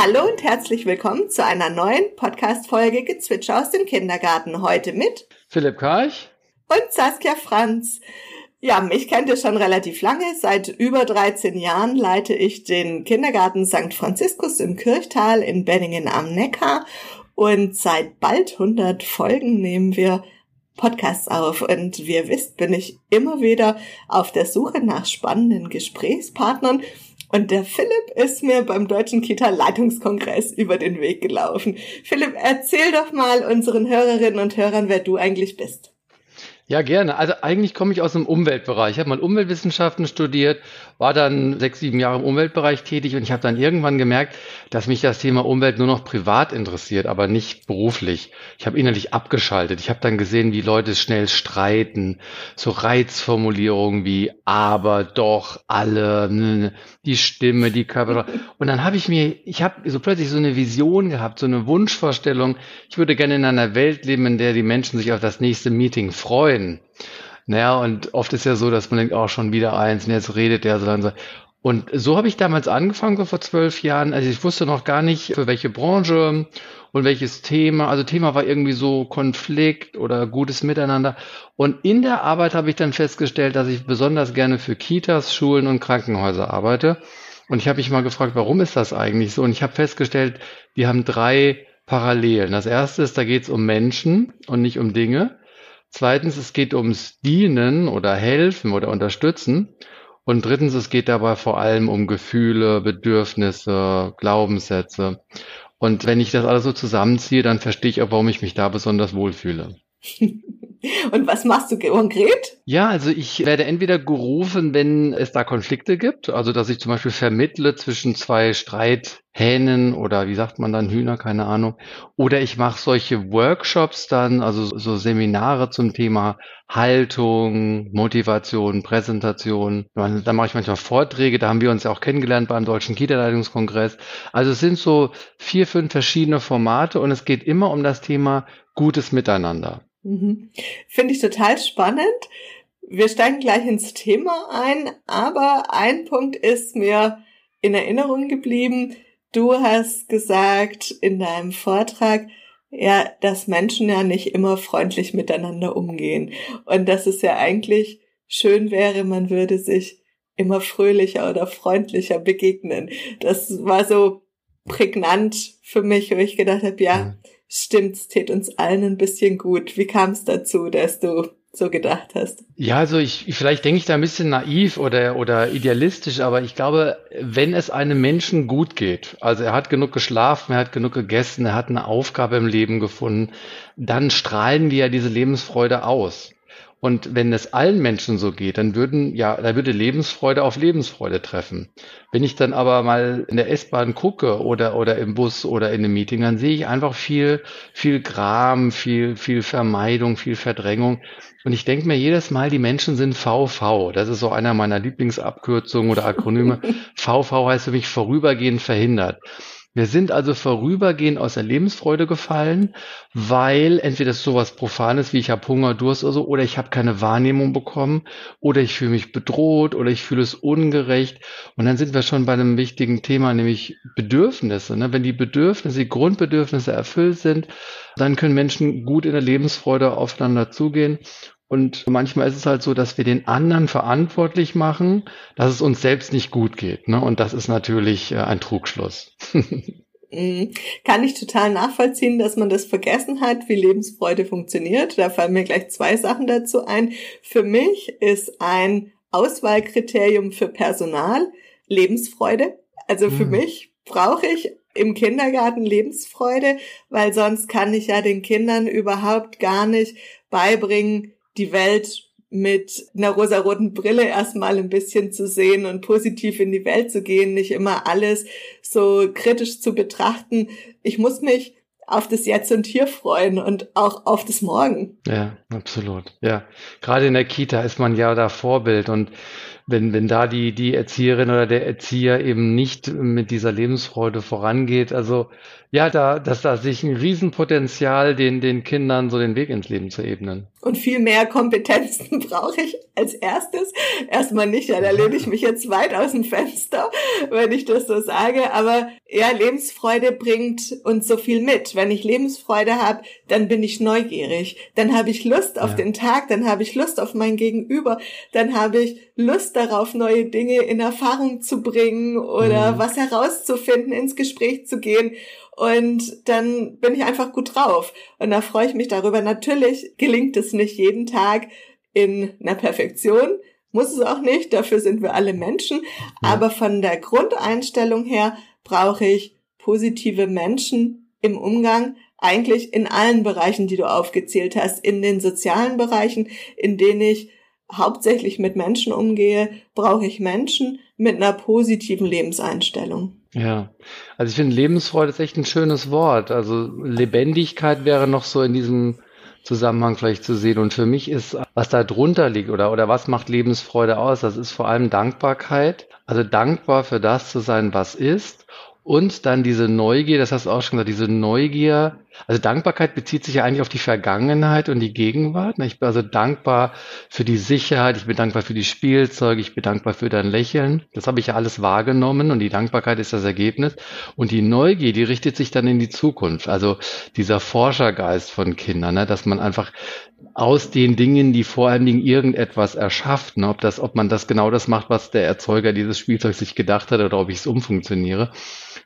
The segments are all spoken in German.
Hallo und herzlich willkommen zu einer neuen Podcast-Folge Gezwitscher aus dem Kindergarten. Heute mit Philipp Karch und Saskia Franz. Ja, mich kennt ihr schon relativ lange. Seit über 13 Jahren leite ich den Kindergarten St. Franziskus im Kirchtal in Benningen am Neckar. Und seit bald 100 Folgen nehmen wir Podcasts auf. Und wie ihr wisst, bin ich immer wieder auf der Suche nach spannenden Gesprächspartnern und der Philipp ist mir beim Deutschen Kita-Leitungskongress über den Weg gelaufen. Philipp, erzähl doch mal unseren Hörerinnen und Hörern, wer du eigentlich bist. Ja, gerne. Also eigentlich komme ich aus dem Umweltbereich. Ich habe mal Umweltwissenschaften studiert, war dann sechs, sieben Jahre im Umweltbereich tätig und ich habe dann irgendwann gemerkt, dass mich das Thema Umwelt nur noch privat interessiert, aber nicht beruflich. Ich habe innerlich abgeschaltet. Ich habe dann gesehen, wie Leute schnell streiten, so Reizformulierungen wie aber, doch, alle, ne, ne, die Stimme, die Körper. Und dann habe ich mir, ich habe so plötzlich so eine Vision gehabt, so eine Wunschvorstellung. Ich würde gerne in einer Welt leben, in der die Menschen sich auf das nächste Meeting freuen freuen. Naja, und oft ist ja so, dass man denkt, auch oh, schon wieder eins, und jetzt redet der so langsam. Und so habe ich damals angefangen, so vor zwölf Jahren. Also ich wusste noch gar nicht, für welche Branche und welches Thema. Also Thema war irgendwie so Konflikt oder gutes Miteinander. Und in der Arbeit habe ich dann festgestellt, dass ich besonders gerne für Kitas, Schulen und Krankenhäuser arbeite. Und ich habe mich mal gefragt, warum ist das eigentlich so? Und ich habe festgestellt, die haben drei Parallelen. Das erste ist, da geht es um Menschen und nicht um Dinge. Zweitens, es geht ums Dienen oder Helfen oder Unterstützen. Und drittens, es geht dabei vor allem um Gefühle, Bedürfnisse, Glaubenssätze. Und wenn ich das alles so zusammenziehe, dann verstehe ich auch, warum ich mich da besonders wohlfühle. Und was machst du konkret? Ja, also ich werde entweder gerufen, wenn es da Konflikte gibt, also dass ich zum Beispiel vermittle zwischen zwei Streithähnen oder wie sagt man dann Hühner, keine Ahnung, oder ich mache solche Workshops dann, also so Seminare zum Thema Haltung, Motivation, Präsentation. Da mache ich manchmal Vorträge, da haben wir uns ja auch kennengelernt beim Deutschen Kita-Leitungskongress. Also es sind so vier, fünf verschiedene Formate und es geht immer um das Thema gutes Miteinander. Mhm. Finde ich total spannend. Wir steigen gleich ins Thema ein, aber ein Punkt ist mir in Erinnerung geblieben. Du hast gesagt in deinem Vortrag, ja, dass Menschen ja nicht immer freundlich miteinander umgehen und dass es ja eigentlich schön wäre, man würde sich immer fröhlicher oder freundlicher begegnen. Das war so prägnant für mich, wo ich gedacht habe, ja, mhm stimmt, es tät uns allen ein bisschen gut. Wie kam es dazu, dass du so gedacht hast? Ja, also ich, vielleicht denke ich da ein bisschen naiv oder, oder idealistisch, aber ich glaube, wenn es einem Menschen gut geht, also er hat genug geschlafen, er hat genug gegessen, er hat eine Aufgabe im Leben gefunden, dann strahlen wir ja diese Lebensfreude aus. Und wenn es allen Menschen so geht, dann würden, ja, da würde Lebensfreude auf Lebensfreude treffen. Wenn ich dann aber mal in der S-Bahn gucke oder, oder im Bus oder in einem Meeting, dann sehe ich einfach viel, viel Gram, viel, viel Vermeidung, viel Verdrängung. Und ich denke mir jedes Mal, die Menschen sind VV. Das ist so einer meiner Lieblingsabkürzungen oder Akronyme. VV heißt für mich vorübergehend verhindert. Wir sind also vorübergehend aus der Lebensfreude gefallen, weil entweder es sowas Profanes wie ich habe Hunger, Durst oder so, oder ich habe keine Wahrnehmung bekommen, oder ich fühle mich bedroht, oder ich fühle es ungerecht. Und dann sind wir schon bei einem wichtigen Thema, nämlich Bedürfnisse. Ne? Wenn die Bedürfnisse, die Grundbedürfnisse erfüllt sind, dann können Menschen gut in der Lebensfreude aufeinander zugehen. Und manchmal ist es halt so, dass wir den anderen verantwortlich machen, dass es uns selbst nicht gut geht. Ne? Und das ist natürlich äh, ein Trugschluss. Mhm. Kann ich total nachvollziehen, dass man das vergessen hat, wie Lebensfreude funktioniert. Da fallen mir gleich zwei Sachen dazu ein. Für mich ist ein Auswahlkriterium für Personal Lebensfreude. Also für mhm. mich brauche ich im Kindergarten Lebensfreude, weil sonst kann ich ja den Kindern überhaupt gar nicht beibringen, die Welt mit einer rosaroten Brille erstmal ein bisschen zu sehen und positiv in die Welt zu gehen, nicht immer alles so kritisch zu betrachten. Ich muss mich auf das Jetzt und Hier freuen und auch auf das Morgen. Ja, absolut. Ja, gerade in der Kita ist man ja da Vorbild und wenn, wenn da die, die Erzieherin oder der Erzieher eben nicht mit dieser Lebensfreude vorangeht, also ja, da, dass da sich ein Riesenpotenzial den, den Kindern so den Weg ins Leben zu ebnen. Und viel mehr Kompetenzen brauche ich als erstes. Erstmal nicht, ja, da lehne ich mich jetzt weit aus dem Fenster, wenn ich das so sage. Aber ja, Lebensfreude bringt uns so viel mit. Wenn ich Lebensfreude habe, dann bin ich neugierig. Dann habe ich Lust auf ja. den Tag, dann habe ich Lust auf mein Gegenüber, dann habe ich Lust darauf, neue Dinge in Erfahrung zu bringen oder mhm. was herauszufinden, ins Gespräch zu gehen. Und dann bin ich einfach gut drauf. Und da freue ich mich darüber. Natürlich gelingt es nicht jeden Tag in einer Perfektion. Muss es auch nicht. Dafür sind wir alle Menschen. Aber von der Grundeinstellung her brauche ich positive Menschen im Umgang. Eigentlich in allen Bereichen, die du aufgezählt hast. In den sozialen Bereichen, in denen ich hauptsächlich mit Menschen umgehe, brauche ich Menschen mit einer positiven Lebenseinstellung. Ja, also ich finde Lebensfreude ist echt ein schönes Wort. Also Lebendigkeit wäre noch so in diesem Zusammenhang vielleicht zu sehen. Und für mich ist, was da drunter liegt oder, oder was macht Lebensfreude aus, das ist vor allem Dankbarkeit. Also dankbar für das zu sein, was ist und dann diese Neugier, das hast du auch schon gesagt, diese Neugier, also Dankbarkeit bezieht sich ja eigentlich auf die Vergangenheit und die Gegenwart. Ich bin also dankbar für die Sicherheit, ich bin dankbar für die Spielzeuge, ich bin dankbar für dein Lächeln. Das habe ich ja alles wahrgenommen und die Dankbarkeit ist das Ergebnis. Und die Neugier, die richtet sich dann in die Zukunft. Also dieser Forschergeist von Kindern, ne, dass man einfach aus den Dingen, die vor allen Dingen irgendetwas erschafft, ne, ob das, ob man das genau das macht, was der Erzeuger dieses Spielzeugs sich gedacht hat oder ob ich es umfunktioniere.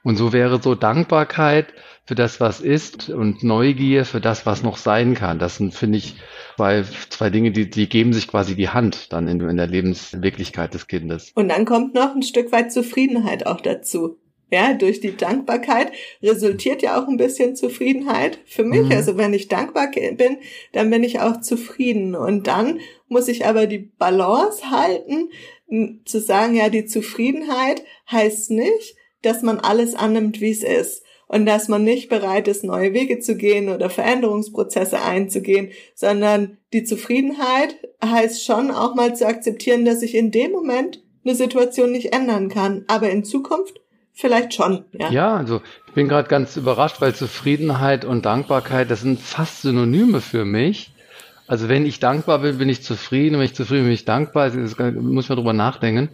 Und so wäre so Dankbarkeit für das, was ist und Neugier für das, was noch sein kann. Das sind, finde ich, zwei, zwei Dinge, die, die geben sich quasi die Hand dann in, in der Lebenswirklichkeit des Kindes. Und dann kommt noch ein Stück weit Zufriedenheit auch dazu. Ja, durch die Dankbarkeit resultiert ja auch ein bisschen Zufriedenheit für mich. Mhm. Also wenn ich dankbar bin, dann bin ich auch zufrieden. Und dann muss ich aber die Balance halten, zu sagen, ja, die Zufriedenheit heißt nicht, dass man alles annimmt, wie es ist und dass man nicht bereit ist, neue Wege zu gehen oder Veränderungsprozesse einzugehen, sondern die Zufriedenheit heißt schon auch mal zu akzeptieren, dass ich in dem Moment eine Situation nicht ändern kann, aber in Zukunft vielleicht schon. Ja, ja also ich bin gerade ganz überrascht, weil Zufriedenheit und Dankbarkeit, das sind fast Synonyme für mich. Also wenn ich dankbar bin, bin ich zufrieden, wenn ich zufrieden bin, bin ich dankbar. Das muss man drüber nachdenken.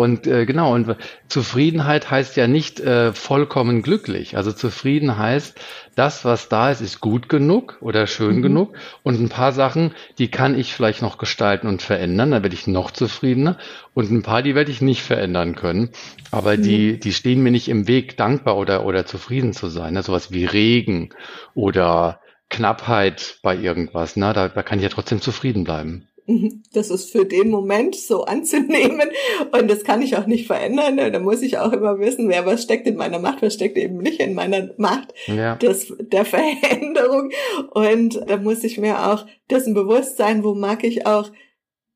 Und äh, genau, und Zufriedenheit heißt ja nicht äh, vollkommen glücklich. Also zufrieden heißt, das, was da ist, ist gut genug oder schön mhm. genug. Und ein paar Sachen, die kann ich vielleicht noch gestalten und verändern, dann werde ich noch zufriedener. Und ein paar, die werde ich nicht verändern können. Aber mhm. die, die stehen mir nicht im Weg, dankbar oder, oder zufrieden zu sein. Ne? Sowas wie Regen oder Knappheit bei irgendwas. Ne? Da, da kann ich ja trotzdem zufrieden bleiben. Das ist für den Moment so anzunehmen und das kann ich auch nicht verändern. Da muss ich auch immer wissen, wer was steckt in meiner Macht, was steckt eben nicht in meiner Macht ja. des, der Veränderung. Und da muss ich mir auch dessen bewusst sein, wo mag ich auch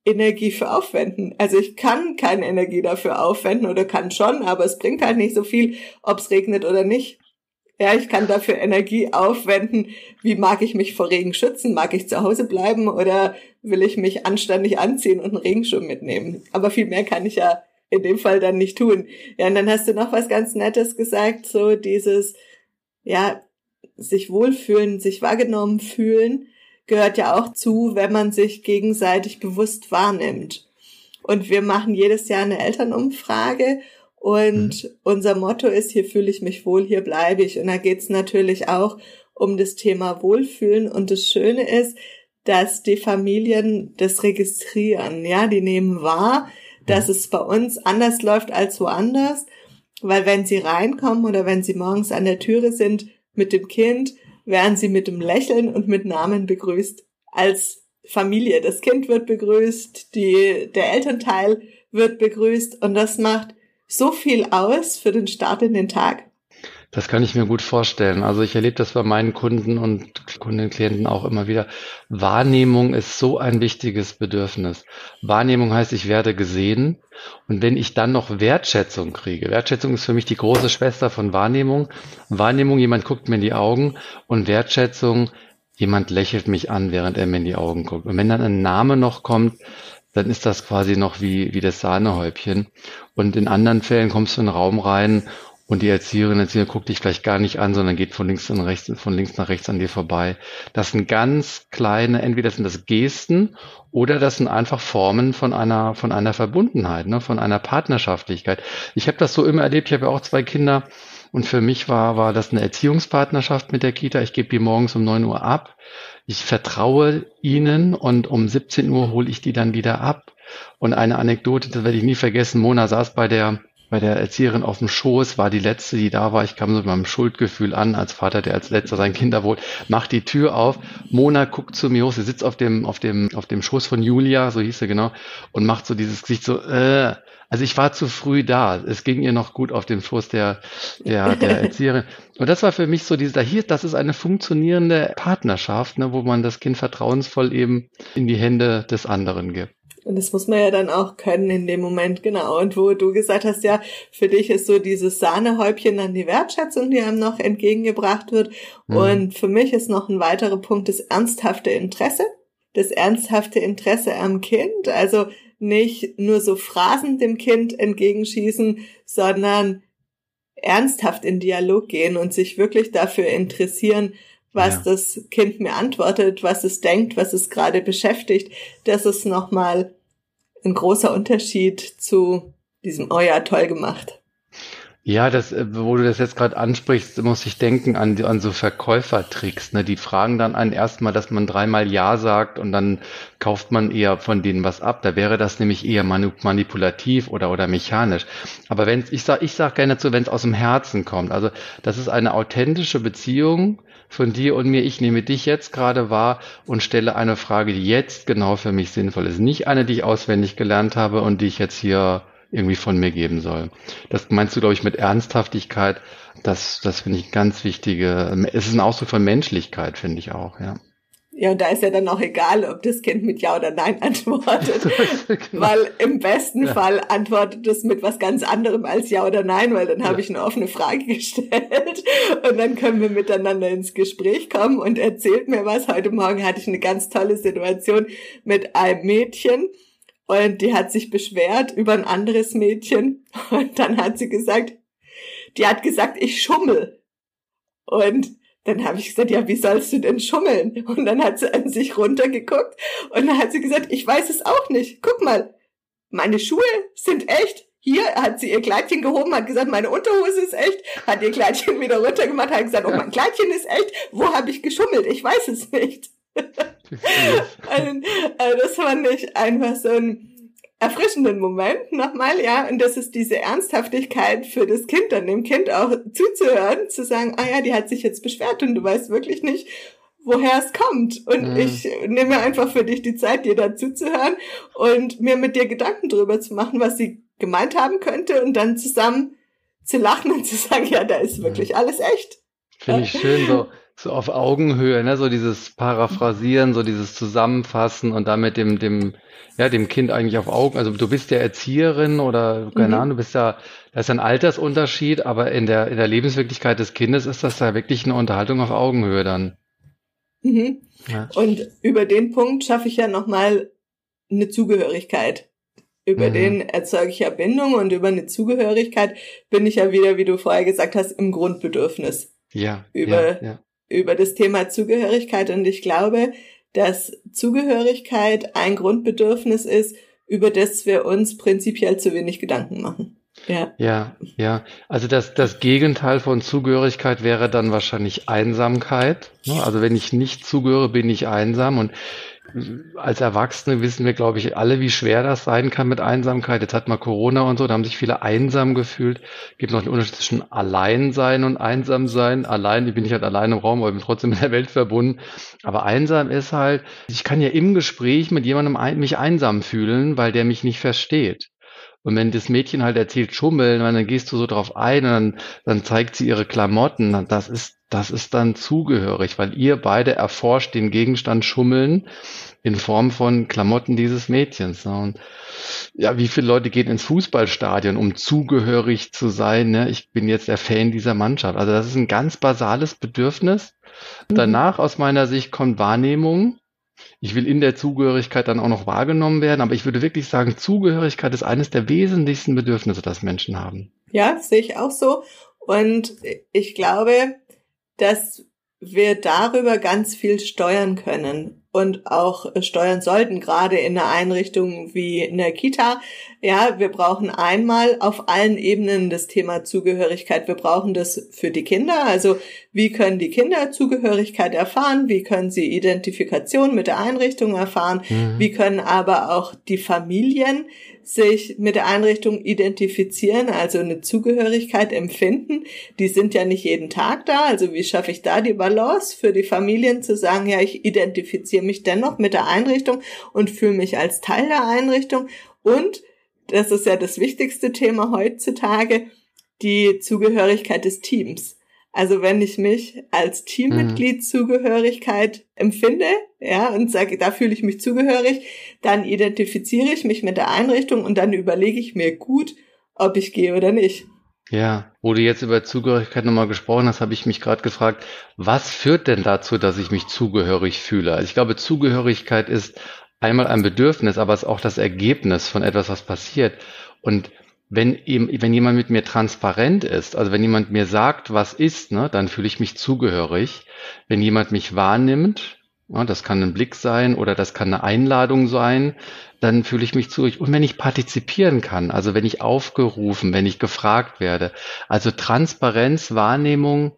Energie für aufwenden. Also ich kann keine Energie dafür aufwenden oder kann schon, aber es bringt halt nicht so viel, ob es regnet oder nicht. Ja, ich kann dafür Energie aufwenden. Wie mag ich mich vor Regen schützen? Mag ich zu Hause bleiben oder will ich mich anständig anziehen und einen Regenschirm mitnehmen? Aber viel mehr kann ich ja in dem Fall dann nicht tun. Ja, und dann hast du noch was ganz Nettes gesagt, so dieses, ja, sich wohlfühlen, sich wahrgenommen fühlen, gehört ja auch zu, wenn man sich gegenseitig bewusst wahrnimmt. Und wir machen jedes Jahr eine Elternumfrage und mhm. unser Motto ist, hier fühle ich mich wohl, hier bleibe ich. Und da geht's natürlich auch um das Thema Wohlfühlen. Und das Schöne ist, dass die Familien das registrieren. Ja, die nehmen wahr, dass es bei uns anders läuft als woanders. Weil wenn sie reinkommen oder wenn sie morgens an der Türe sind mit dem Kind, werden sie mit dem Lächeln und mit Namen begrüßt. Als Familie. Das Kind wird begrüßt, die, der Elternteil wird begrüßt und das macht so viel aus für den Start in den Tag. Das kann ich mir gut vorstellen. Also ich erlebe das bei meinen Kunden und Kundinnen, Klienten auch immer wieder. Wahrnehmung ist so ein wichtiges Bedürfnis. Wahrnehmung heißt, ich werde gesehen. Und wenn ich dann noch Wertschätzung kriege, Wertschätzung ist für mich die große Schwester von Wahrnehmung. Wahrnehmung, jemand guckt mir in die Augen und Wertschätzung, jemand lächelt mich an, während er mir in die Augen guckt. Und wenn dann ein Name noch kommt, dann ist das quasi noch wie, wie das Sahnehäubchen. Und in anderen Fällen kommst du in den Raum rein und die Erzieherin, Erzieher guckt dich vielleicht gar nicht an, sondern geht von links, nach rechts, von links nach rechts an dir vorbei. Das sind ganz kleine, entweder sind das Gesten oder das sind einfach Formen von einer, von einer Verbundenheit, ne, von einer Partnerschaftlichkeit. Ich habe das so immer erlebt, ich habe ja auch zwei Kinder und für mich war, war das eine Erziehungspartnerschaft mit der Kita. Ich gebe die morgens um neun Uhr ab. Ich vertraue ihnen und um 17 Uhr hole ich die dann wieder ab. Und eine Anekdote, das werde ich nie vergessen, Mona saß bei der bei der Erzieherin auf dem Schoß, war die letzte, die da war. Ich kam so mit meinem Schuldgefühl an, als Vater, der als letzter sein Kind erwohnt, macht die Tür auf. Mona guckt zu mir hoch, sie sitzt auf dem, auf dem, auf dem Schoß von Julia, so hieß sie genau, und macht so dieses Gesicht so, äh, also ich war zu früh da. Es ging ihr noch gut auf dem Schoß der, der, der Erzieherin. Und das war für mich so dieser, hier, das ist eine funktionierende Partnerschaft, ne, wo man das Kind vertrauensvoll eben in die Hände des anderen gibt. Und das muss man ja dann auch können in dem Moment, genau. Und wo du gesagt hast, ja, für dich ist so dieses Sahnehäubchen dann die Wertschätzung, die einem noch entgegengebracht wird. Mhm. Und für mich ist noch ein weiterer Punkt das ernsthafte Interesse. Das ernsthafte Interesse am Kind. Also nicht nur so Phrasen dem Kind entgegenschießen, sondern ernsthaft in Dialog gehen und sich wirklich dafür interessieren, was ja. das Kind mir antwortet, was es denkt, was es gerade beschäftigt. Das ist nochmal ein großer Unterschied zu diesem, oh ja, toll gemacht. Ja, das, äh, wo du das jetzt gerade ansprichst, muss ich denken an, an so Verkäufertricks. Ne? Die fragen dann einen erstmal, dass man dreimal Ja sagt und dann kauft man eher von denen was ab. Da wäre das nämlich eher manipulativ oder, oder mechanisch. Aber wenn ich sag, ich sag gerne dazu, wenn es aus dem Herzen kommt. Also das ist eine authentische Beziehung von dir und mir. Ich nehme dich jetzt gerade wahr und stelle eine Frage, die jetzt genau für mich sinnvoll ist. Nicht eine, die ich auswendig gelernt habe und die ich jetzt hier irgendwie von mir geben soll. Das meinst du, glaube ich, mit Ernsthaftigkeit. Das, das finde ich ganz wichtige. Es ist ein Ausdruck von Menschlichkeit, finde ich auch, ja. Ja, und da ist ja dann auch egal, ob das Kind mit Ja oder Nein antwortet. genau. Weil im besten ja. Fall antwortet es mit was ganz anderem als Ja oder Nein, weil dann ja. habe ich eine offene Frage gestellt und dann können wir miteinander ins Gespräch kommen und erzählt mir was. Heute Morgen hatte ich eine ganz tolle Situation mit einem Mädchen und die hat sich beschwert über ein anderes Mädchen und dann hat sie gesagt, die hat gesagt, ich schummel. Und dann habe ich gesagt, ja, wie sollst du denn schummeln? Und dann hat sie an sich runtergeguckt und dann hat sie gesagt, ich weiß es auch nicht. Guck mal, meine Schuhe sind echt. Hier hat sie ihr Kleidchen gehoben, hat gesagt, meine Unterhose ist echt, hat ihr Kleidchen wieder runtergemacht, hat gesagt, oh, mein Kleidchen ist echt. Wo habe ich geschummelt? Ich weiß es nicht. Also, das fand ich einfach so ein erfrischenden Moment nochmal, ja, und das ist diese Ernsthaftigkeit für das Kind, dann dem Kind auch zuzuhören, zu sagen, ah ja, die hat sich jetzt beschwert und du weißt wirklich nicht, woher es kommt. Und mhm. ich nehme einfach für dich die Zeit, dir dazu zu hören und mir mit dir Gedanken drüber zu machen, was sie gemeint haben könnte und dann zusammen zu lachen und zu sagen, ja, da ist wirklich mhm. alles echt. Finde ich schön so so auf Augenhöhe, ne, so dieses Paraphrasieren, so dieses Zusammenfassen und damit dem, dem, ja, dem Kind eigentlich auf Augen. Also du bist ja Erzieherin oder keine mhm. Ahnung, du bist ja, da ist ein Altersunterschied, aber in der, in der Lebenswirklichkeit des Kindes ist das ja wirklich eine Unterhaltung auf Augenhöhe dann. Mhm. Ja. Und über den Punkt schaffe ich ja nochmal eine Zugehörigkeit. Über mhm. den erzeuge ich ja Bindung und über eine Zugehörigkeit bin ich ja wieder, wie du vorher gesagt hast, im Grundbedürfnis. Ja. Über ja, ja über das Thema Zugehörigkeit und ich glaube, dass Zugehörigkeit ein Grundbedürfnis ist, über das wir uns prinzipiell zu wenig Gedanken machen. Ja. ja, ja. Also das, das Gegenteil von Zugehörigkeit wäre dann wahrscheinlich Einsamkeit. Ne? Also wenn ich nicht zugehöre, bin ich einsam und als Erwachsene wissen wir, glaube ich, alle, wie schwer das sein kann mit Einsamkeit. Jetzt hat man Corona und so, da haben sich viele einsam gefühlt. Es gibt noch den Unterschied zwischen Alleinsein und Einsamsein. Allein, ich bin nicht halt allein im Raum, aber ich bin trotzdem mit der Welt verbunden. Aber einsam ist halt, ich kann ja im Gespräch mit jemandem mich einsam fühlen, weil der mich nicht versteht. Und wenn das Mädchen halt erzählt schummeln, dann gehst du so drauf ein und dann, dann zeigt sie ihre Klamotten. Das ist, das ist dann zugehörig, weil ihr beide erforscht den Gegenstand Schummeln in Form von Klamotten dieses Mädchens. Und ja, wie viele Leute gehen ins Fußballstadion, um zugehörig zu sein? Ne? Ich bin jetzt der Fan dieser Mannschaft. Also das ist ein ganz basales Bedürfnis. Mhm. Danach aus meiner Sicht kommt Wahrnehmung. Ich will in der Zugehörigkeit dann auch noch wahrgenommen werden, aber ich würde wirklich sagen, Zugehörigkeit ist eines der wesentlichsten Bedürfnisse, das Menschen haben. Ja, sehe ich auch so. Und ich glaube, dass wir darüber ganz viel steuern können und auch steuern sollten, gerade in einer Einrichtung wie in der Kita. Ja, wir brauchen einmal auf allen Ebenen das Thema Zugehörigkeit. Wir brauchen das für die Kinder. Also wie können die Kinder Zugehörigkeit erfahren? Wie können sie Identifikation mit der Einrichtung erfahren? Mhm. Wie können aber auch die Familien sich mit der Einrichtung identifizieren, also eine Zugehörigkeit empfinden. Die sind ja nicht jeden Tag da. Also wie schaffe ich da die Balance für die Familien zu sagen, ja, ich identifiziere mich dennoch mit der Einrichtung und fühle mich als Teil der Einrichtung. Und, das ist ja das wichtigste Thema heutzutage, die Zugehörigkeit des Teams. Also wenn ich mich als Teammitglied mhm. Zugehörigkeit empfinde, ja, und sage, da fühle ich mich zugehörig, dann identifiziere ich mich mit der Einrichtung und dann überlege ich mir gut, ob ich gehe oder nicht. Ja, wo du jetzt über Zugehörigkeit nochmal gesprochen hast, habe ich mich gerade gefragt, was führt denn dazu, dass ich mich zugehörig fühle? Also ich glaube, Zugehörigkeit ist einmal ein Bedürfnis, aber es ist auch das Ergebnis von etwas, was passiert. Und wenn, wenn jemand mit mir transparent ist, also wenn jemand mir sagt, was ist, ne, dann fühle ich mich zugehörig. Wenn jemand mich wahrnimmt, ja, das kann ein Blick sein oder das kann eine Einladung sein, dann fühle ich mich zugehörig. Und wenn ich partizipieren kann, also wenn ich aufgerufen, wenn ich gefragt werde, also Transparenz, Wahrnehmung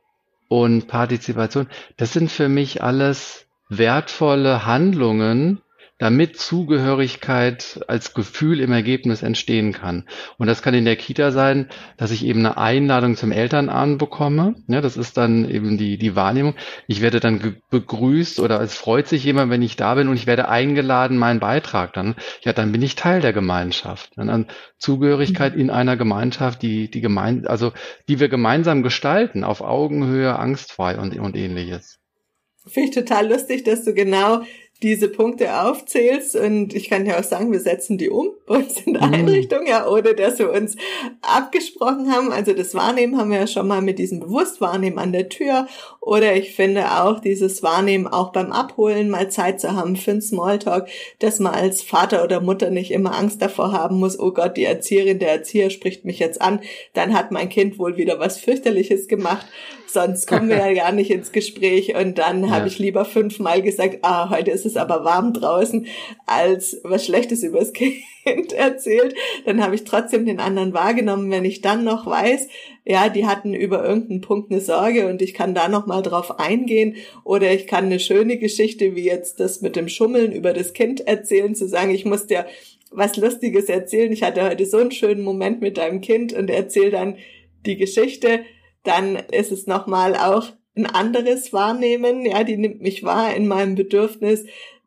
und Partizipation, das sind für mich alles wertvolle Handlungen, damit Zugehörigkeit als Gefühl im Ergebnis entstehen kann. Und das kann in der Kita sein, dass ich eben eine Einladung zum Elternabend bekomme. Ja, das ist dann eben die, die Wahrnehmung. Ich werde dann begrüßt oder es freut sich jemand, wenn ich da bin und ich werde eingeladen, meinen Beitrag dann. Ja, dann bin ich Teil der Gemeinschaft. Dann Zugehörigkeit mhm. in einer Gemeinschaft, die, die gemein, also, die wir gemeinsam gestalten, auf Augenhöhe, angstfrei und, und ähnliches. Finde ich total lustig, dass du genau diese Punkte aufzählst und ich kann ja auch sagen, wir setzen die um bei uns in der mhm. Einrichtung, ja, ohne dass wir uns abgesprochen haben. Also das Wahrnehmen haben wir ja schon mal mit diesem Bewusstwahrnehmen an der Tür oder ich finde auch dieses Wahrnehmen auch beim Abholen mal Zeit zu haben für einen Smalltalk, dass man als Vater oder Mutter nicht immer Angst davor haben muss, oh Gott, die Erzieherin, der Erzieher spricht mich jetzt an, dann hat mein Kind wohl wieder was fürchterliches gemacht, sonst kommen wir ja gar nicht ins Gespräch und dann ja. habe ich lieber fünfmal gesagt, ah, heute ist es aber warm draußen, als was Schlechtes übers Kind erzählt. Dann habe ich trotzdem den anderen wahrgenommen, wenn ich dann noch weiß, ja, die hatten über irgendeinen Punkt eine Sorge und ich kann da noch mal drauf eingehen oder ich kann eine schöne Geschichte wie jetzt das mit dem Schummeln über das Kind erzählen, zu sagen, ich muss dir was Lustiges erzählen. Ich hatte heute so einen schönen Moment mit deinem Kind und erzähl dann die Geschichte. Dann ist es nochmal auch ein anderes Wahrnehmen, ja, die nimmt mich wahr in meinem Bedürfnis,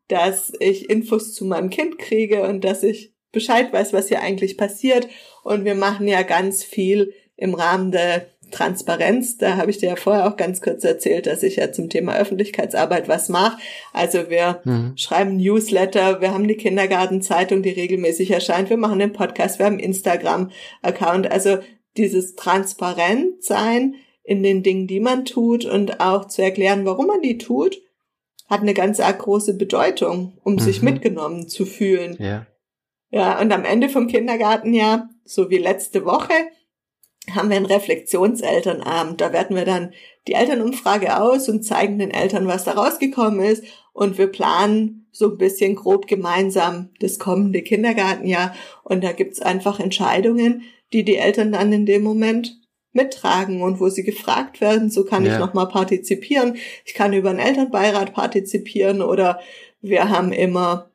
dass ich Infos zu meinem Kind kriege und dass ich Bescheid weiß, was hier eigentlich passiert. Und wir machen ja ganz viel im Rahmen der Transparenz. Da habe ich dir ja vorher auch ganz kurz erzählt, dass ich ja zum Thema Öffentlichkeitsarbeit was mache. Also wir mhm. schreiben Newsletter, wir haben die Kindergartenzeitung, die regelmäßig erscheint, wir machen den Podcast, wir haben Instagram-Account. Also dieses Transparentsein in den Dingen, die man tut und auch zu erklären, warum man die tut, hat eine ganz große Bedeutung, um mhm. sich mitgenommen zu fühlen. Ja. Ja, und am Ende vom Kindergartenjahr, so wie letzte Woche, haben wir einen Reflexionselternabend. Da werten wir dann die Elternumfrage aus und zeigen den Eltern, was da rausgekommen ist. Und wir planen so ein bisschen grob gemeinsam das kommende Kindergartenjahr. Und da gibt's einfach Entscheidungen, die die Eltern dann in dem Moment mittragen und wo sie gefragt werden, so kann ja. ich nochmal partizipieren. Ich kann über einen Elternbeirat partizipieren oder wir haben immer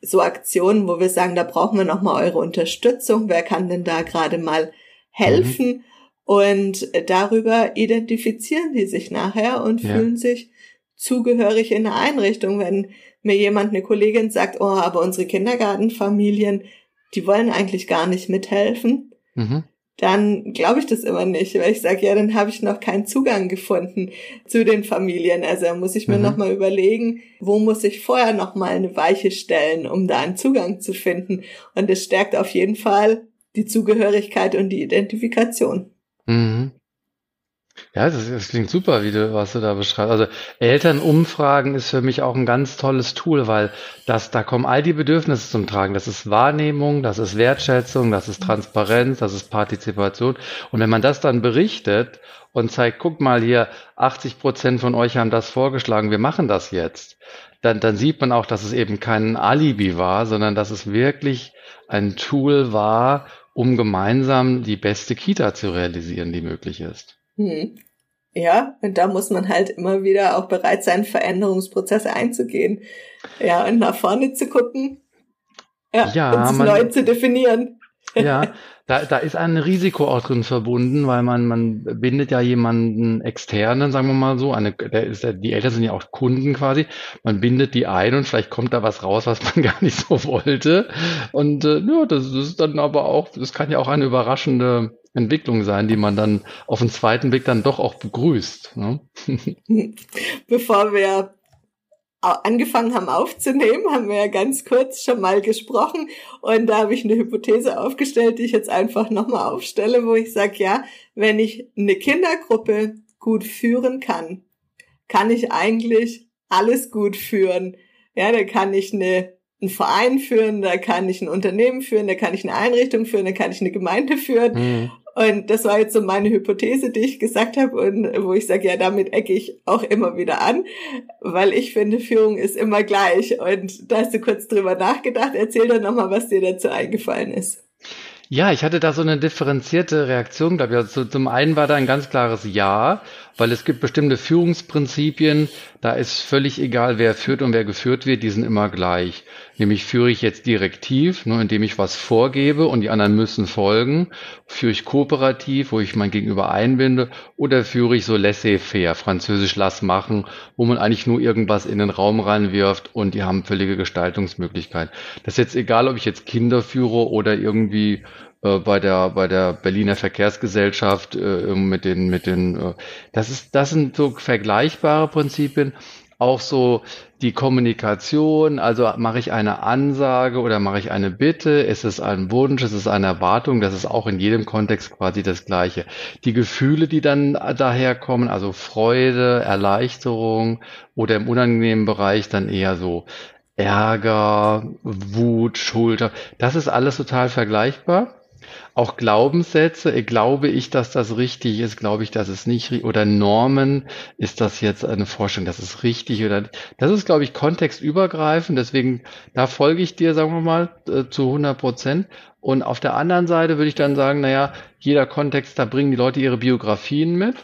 so Aktionen, wo wir sagen, da brauchen wir nochmal eure Unterstützung. Wer kann denn da gerade mal helfen? Mhm. Und darüber identifizieren die sich nachher und ja. fühlen sich zugehörig in der Einrichtung. Wenn mir jemand, eine Kollegin sagt, oh, aber unsere Kindergartenfamilien, die wollen eigentlich gar nicht mithelfen, mhm. dann glaube ich das immer nicht, weil ich sage, ja, dann habe ich noch keinen Zugang gefunden zu den Familien. Also da muss ich mir mhm. nochmal überlegen, wo muss ich vorher nochmal eine Weiche stellen, um da einen Zugang zu finden. Und es stärkt auf jeden Fall die Zugehörigkeit und die Identifikation. Mhm. Ja, das, das klingt super, wie du, was du da beschreibst. Also Elternumfragen ist für mich auch ein ganz tolles Tool, weil das, da kommen all die Bedürfnisse zum Tragen. Das ist Wahrnehmung, das ist Wertschätzung, das ist Transparenz, das ist Partizipation. Und wenn man das dann berichtet und zeigt, guck mal hier, 80 Prozent von euch haben das vorgeschlagen, wir machen das jetzt, dann, dann sieht man auch, dass es eben kein Alibi war, sondern dass es wirklich ein Tool war, um gemeinsam die beste Kita zu realisieren, die möglich ist. Hm. Ja, und da muss man halt immer wieder auch bereit sein, Veränderungsprozesse einzugehen. Ja, und nach vorne zu gucken. Ja, ja und neu zu definieren. Ja, da, da ist ein Risiko auch drin verbunden, weil man, man bindet ja jemanden externen, sagen wir mal so, eine, der ist ja, die Eltern sind ja auch Kunden quasi, man bindet die ein und vielleicht kommt da was raus, was man gar nicht so wollte. Und äh, ja, das ist dann aber auch, das kann ja auch eine überraschende Entwicklung sein, die man dann auf den zweiten Blick dann doch auch begrüßt. Ne? Bevor wir angefangen haben aufzunehmen, haben wir ja ganz kurz schon mal gesprochen und da habe ich eine Hypothese aufgestellt, die ich jetzt einfach nochmal aufstelle, wo ich sage, ja, wenn ich eine Kindergruppe gut führen kann, kann ich eigentlich alles gut führen. Ja, da kann ich eine einen Verein führen, da kann ich ein Unternehmen führen, da kann ich eine Einrichtung führen, da kann ich eine Gemeinde führen. Mhm. Und das war jetzt so meine Hypothese, die ich gesagt habe und wo ich sage, ja, damit ecke ich auch immer wieder an, weil ich finde, Führung ist immer gleich. Und da hast du kurz drüber nachgedacht. Erzähl doch nochmal, was dir dazu eingefallen ist. Ja, ich hatte da so eine differenzierte Reaktion, glaube ich. Also zum einen war da ein ganz klares Ja, weil es gibt bestimmte Führungsprinzipien, da ist völlig egal, wer führt und wer geführt wird, die sind immer gleich. Nämlich führe ich jetzt direktiv, nur indem ich was vorgebe und die anderen müssen folgen, führe ich kooperativ, wo ich mein Gegenüber einbinde, oder führe ich so laissez-faire, französisch lass machen, wo man eigentlich nur irgendwas in den Raum reinwirft und die haben völlige Gestaltungsmöglichkeit. Das ist jetzt egal, ob ich jetzt Kinder führe oder irgendwie äh, bei der bei der Berliner Verkehrsgesellschaft äh, mit den mit den äh, das ist das sind so vergleichbare Prinzipien. Auch so die Kommunikation, also mache ich eine Ansage oder mache ich eine Bitte, ist es ein Wunsch, ist es eine Erwartung, das ist auch in jedem Kontext quasi das Gleiche. Die Gefühle, die dann daherkommen, also Freude, Erleichterung oder im unangenehmen Bereich dann eher so Ärger, Wut, Schulter, das ist alles total vergleichbar auch Glaubenssätze, äh, glaube ich, dass das richtig ist, glaube ich, dass es nicht, oder Normen, ist das jetzt eine Vorstellung, dass es richtig oder, das ist, glaube ich, kontextübergreifend, deswegen, da folge ich dir, sagen wir mal, äh, zu 100 Prozent. Und auf der anderen Seite würde ich dann sagen, naja, jeder Kontext, da bringen die Leute ihre Biografien mit.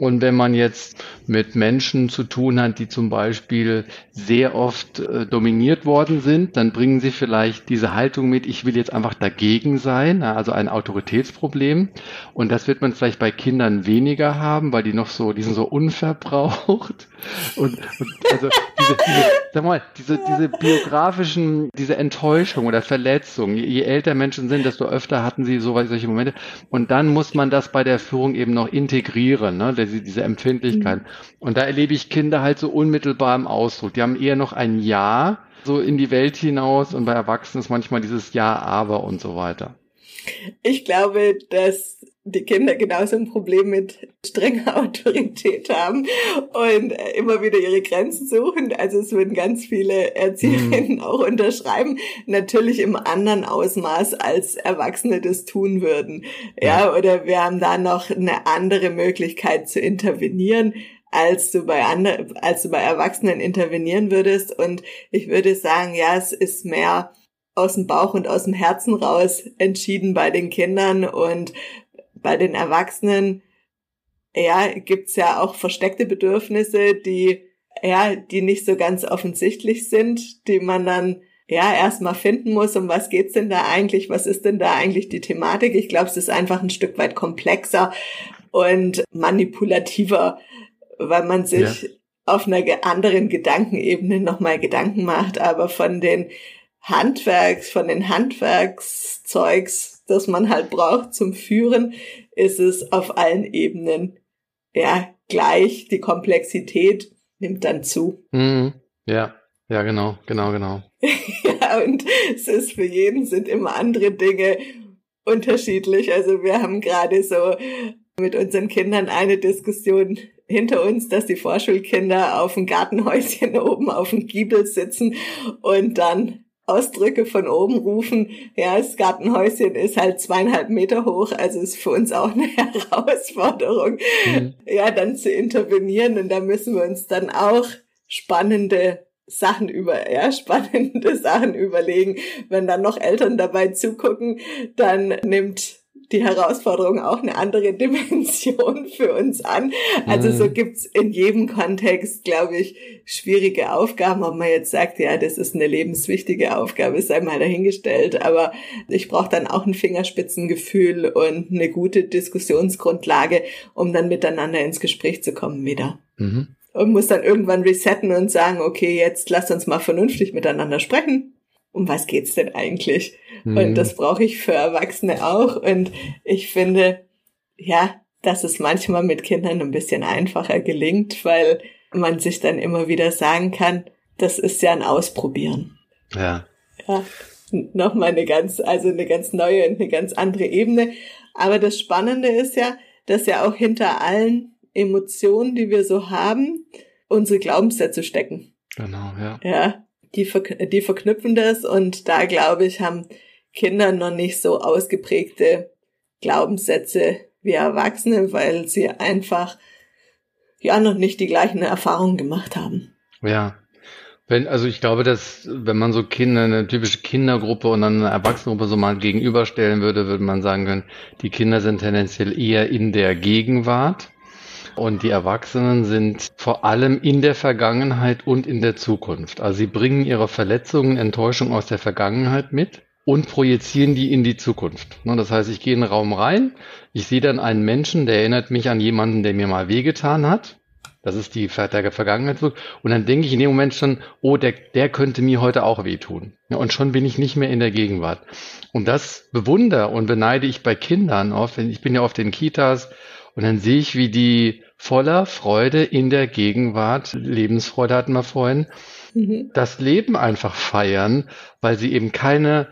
Und wenn man jetzt mit Menschen zu tun hat, die zum Beispiel sehr oft äh, dominiert worden sind, dann bringen sie vielleicht diese Haltung mit, ich will jetzt einfach dagegen sein, also ein Autoritätsproblem. Und das wird man vielleicht bei Kindern weniger haben, weil die noch so, die sind so unverbraucht. Und, und also diese, diese, sag mal, diese, diese biografischen, diese Enttäuschung oder Verletzung, je, je älter Menschen sind, desto öfter hatten sie so, solche Momente. Und dann muss man das bei der Führung eben noch integrieren, ne? diese, diese Empfindlichkeit. Mhm. Und da erlebe ich Kinder halt so unmittelbar im Ausdruck. Die haben eher noch ein Ja so in die Welt hinaus und bei Erwachsenen ist manchmal dieses Ja, aber und so weiter. Ich glaube, dass die Kinder genauso ein Problem mit strenger Autorität haben und immer wieder ihre Grenzen suchen. Also es würden ganz viele Erzieherinnen mhm. auch unterschreiben, natürlich im anderen Ausmaß als Erwachsene das tun würden. Ja, ja, oder wir haben da noch eine andere Möglichkeit zu intervenieren als du bei anderen, als du bei Erwachsenen intervenieren würdest. Und ich würde sagen, ja, es ist mehr aus dem Bauch und aus dem Herzen raus entschieden bei den Kindern und bei den Erwachsenen, ja, gibt's ja auch versteckte Bedürfnisse, die, ja, die nicht so ganz offensichtlich sind, die man dann ja erstmal finden muss, um was geht's denn da eigentlich, was ist denn da eigentlich die Thematik? Ich glaube, es ist einfach ein Stück weit komplexer und manipulativer, weil man sich ja. auf einer anderen Gedankenebene nochmal Gedanken macht, aber von den Handwerks, von den Handwerkszeugs, das man halt braucht zum Führen, ist es auf allen Ebenen ja gleich. Die Komplexität nimmt dann zu. Mhm. Ja, ja, genau, genau, genau. ja, und es ist für jeden sind immer andere Dinge unterschiedlich. Also wir haben gerade so mit unseren Kindern eine Diskussion hinter uns, dass die Vorschulkinder auf dem Gartenhäuschen oben auf dem Giebel sitzen und dann Ausdrücke von oben rufen. Ja, das Gartenhäuschen ist halt zweieinhalb Meter hoch, also ist für uns auch eine Herausforderung, mhm. ja, dann zu intervenieren. Und da müssen wir uns dann auch spannende Sachen über, ja, spannende Sachen überlegen. Wenn dann noch Eltern dabei zugucken, dann nimmt die Herausforderung auch eine andere Dimension für uns an. Also mhm. so gibt's in jedem Kontext, glaube ich, schwierige Aufgaben. Ob man jetzt sagt, ja, das ist eine lebenswichtige Aufgabe, sei mal dahingestellt. Aber ich brauche dann auch ein Fingerspitzengefühl und eine gute Diskussionsgrundlage, um dann miteinander ins Gespräch zu kommen wieder. Mhm. Und muss dann irgendwann resetten und sagen, okay, jetzt lass uns mal vernünftig miteinander sprechen um was geht's denn eigentlich? Mhm. Und das brauche ich für Erwachsene auch. Und ich finde, ja, dass es manchmal mit Kindern ein bisschen einfacher gelingt, weil man sich dann immer wieder sagen kann, das ist ja ein Ausprobieren. Ja. Ja, nochmal eine ganz, also eine ganz neue und eine ganz andere Ebene. Aber das Spannende ist ja, dass ja auch hinter allen Emotionen, die wir so haben, unsere Glaubenssätze stecken. Genau, ja. Ja, die, die verknüpfen das und da glaube ich, haben Kinder noch nicht so ausgeprägte Glaubenssätze wie Erwachsene, weil sie einfach ja noch nicht die gleichen Erfahrungen gemacht haben. Ja. Wenn, also ich glaube, dass wenn man so Kinder, eine typische Kindergruppe und dann eine Erwachsenengruppe so mal gegenüberstellen würde, würde man sagen können, die Kinder sind tendenziell eher in der Gegenwart und die Erwachsenen sind vor allem in der Vergangenheit und in der Zukunft. Also sie bringen ihre Verletzungen, Enttäuschungen aus der Vergangenheit mit und projizieren die in die Zukunft. Ne, das heißt, ich gehe in den Raum rein, ich sehe dann einen Menschen, der erinnert mich an jemanden, der mir mal wehgetan hat. Das ist die Vergangenheit. Und dann denke ich in dem Moment schon, oh, der, der könnte mir heute auch wehtun. Und schon bin ich nicht mehr in der Gegenwart. Und das bewundere und beneide ich bei Kindern oft. Ich bin ja oft in Kitas und dann sehe ich, wie die voller Freude in der Gegenwart, Lebensfreude hatten wir vorhin, mhm. das Leben einfach feiern, weil sie eben keine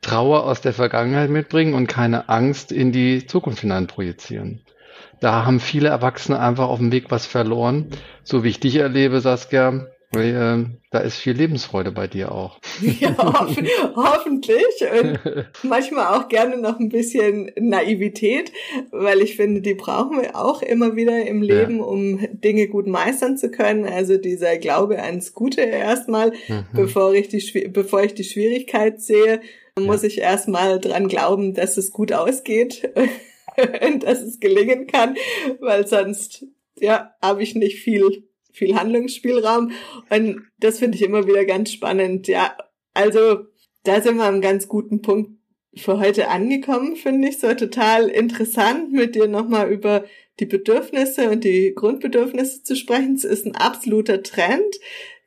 Trauer aus der Vergangenheit mitbringen und keine Angst in die Zukunft hinein projizieren. Da haben viele Erwachsene einfach auf dem Weg was verloren. So wie ich dich erlebe, Saskia, weil, äh, da ist viel Lebensfreude bei dir auch. Ja, hoff hoffentlich. Und manchmal auch gerne noch ein bisschen Naivität, weil ich finde, die brauchen wir auch immer wieder im Leben, ja. um Dinge gut meistern zu können. Also dieser Glaube ans Gute erstmal, mhm. bevor ich die, bevor ich die Schwierigkeit sehe, muss ja. ich erstmal dran glauben, dass es gut ausgeht und dass es gelingen kann, weil sonst, ja, habe ich nicht viel viel Handlungsspielraum. Und das finde ich immer wieder ganz spannend. Ja, also da sind wir am ganz guten Punkt für heute angekommen, finde ich so total interessant, mit dir nochmal über die Bedürfnisse und die Grundbedürfnisse zu sprechen. Es ist ein absoluter Trend,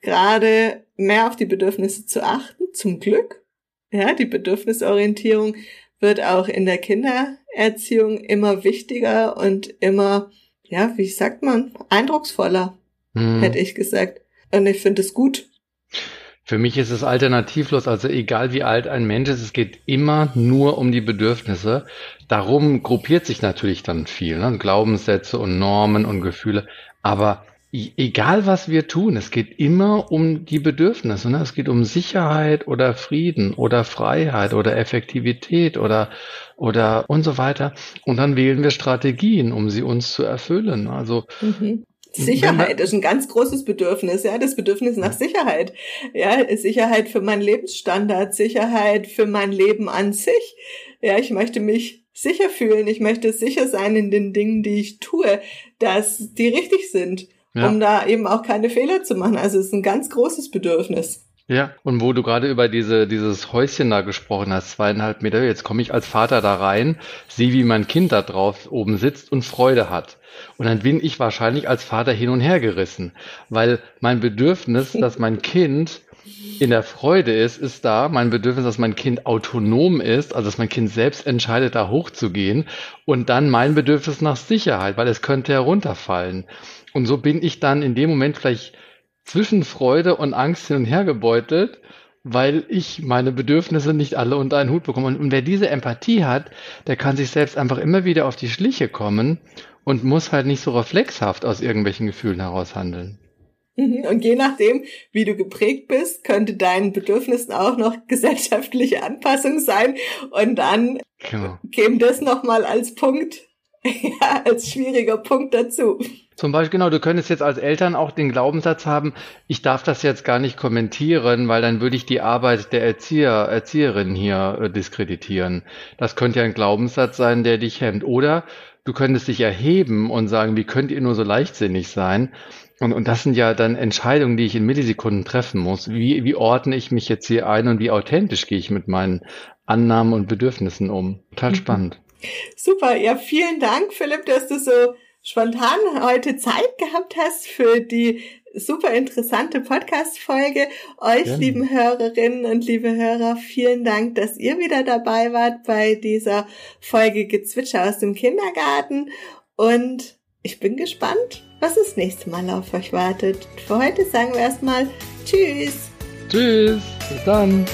gerade mehr auf die Bedürfnisse zu achten, zum Glück. Ja, die Bedürfnisorientierung wird auch in der Kindererziehung immer wichtiger und immer, ja, wie sagt man, eindrucksvoller hm. hätte ich gesagt. Und ich finde es gut. Für mich ist es alternativlos, also egal wie alt ein Mensch ist, es geht immer nur um die Bedürfnisse. Darum gruppiert sich natürlich dann viel, ne? Glaubenssätze und Normen und Gefühle. Aber egal was wir tun, es geht immer um die Bedürfnisse. Ne? Es geht um Sicherheit oder Frieden oder Freiheit oder Effektivität oder, oder und so weiter. Und dann wählen wir Strategien, um sie uns zu erfüllen. Also mhm. Sicherheit ist ein ganz großes Bedürfnis, ja, das Bedürfnis nach Sicherheit. Ja, Sicherheit für meinen Lebensstandard, Sicherheit für mein Leben an sich. Ja, ich möchte mich sicher fühlen, ich möchte sicher sein in den Dingen, die ich tue, dass die richtig sind, ja. um da eben auch keine Fehler zu machen. Also es ist ein ganz großes Bedürfnis. Ja, und wo du gerade über diese, dieses Häuschen da gesprochen hast, zweieinhalb Meter, jetzt komme ich als Vater da rein, sehe, wie mein Kind da drauf oben sitzt und Freude hat. Und dann bin ich wahrscheinlich als Vater hin und her gerissen, weil mein Bedürfnis, dass mein Kind in der Freude ist, ist da. Mein Bedürfnis, dass mein Kind autonom ist, also dass mein Kind selbst entscheidet, da hochzugehen. Und dann mein Bedürfnis nach Sicherheit, weil es könnte herunterfallen. Und so bin ich dann in dem Moment vielleicht zwischen Freude und Angst hin und her gebeutelt, weil ich meine Bedürfnisse nicht alle unter einen Hut bekomme. Und, wer diese Empathie hat, der kann sich selbst einfach immer wieder auf die Schliche kommen und muss halt nicht so reflexhaft aus irgendwelchen Gefühlen heraus handeln. Mhm. Und je nachdem, wie du geprägt bist, könnte deinen Bedürfnissen auch noch gesellschaftliche Anpassung sein. Und dann genau. käme das nochmal als Punkt, ja, als schwieriger Punkt dazu. Zum Beispiel, genau, du könntest jetzt als Eltern auch den Glaubenssatz haben, ich darf das jetzt gar nicht kommentieren, weil dann würde ich die Arbeit der Erzieher, Erzieherin hier äh, diskreditieren. Das könnte ja ein Glaubenssatz sein, der dich hemmt. Oder du könntest dich erheben und sagen, wie könnt ihr nur so leichtsinnig sein? Und, und das sind ja dann Entscheidungen, die ich in Millisekunden treffen muss. Wie, wie ordne ich mich jetzt hier ein und wie authentisch gehe ich mit meinen Annahmen und Bedürfnissen um? Total mhm. spannend. Super, ja, vielen Dank, Philipp, dass du so spontan heute Zeit gehabt hast für die super interessante Podcast-Folge. Euch, Gerne. lieben Hörerinnen und liebe Hörer, vielen Dank, dass ihr wieder dabei wart bei dieser Folge Gezwitscher aus dem Kindergarten. Und ich bin gespannt, was das nächste Mal auf euch wartet. Für heute sagen wir erstmal Tschüss. Tschüss. Bis dann.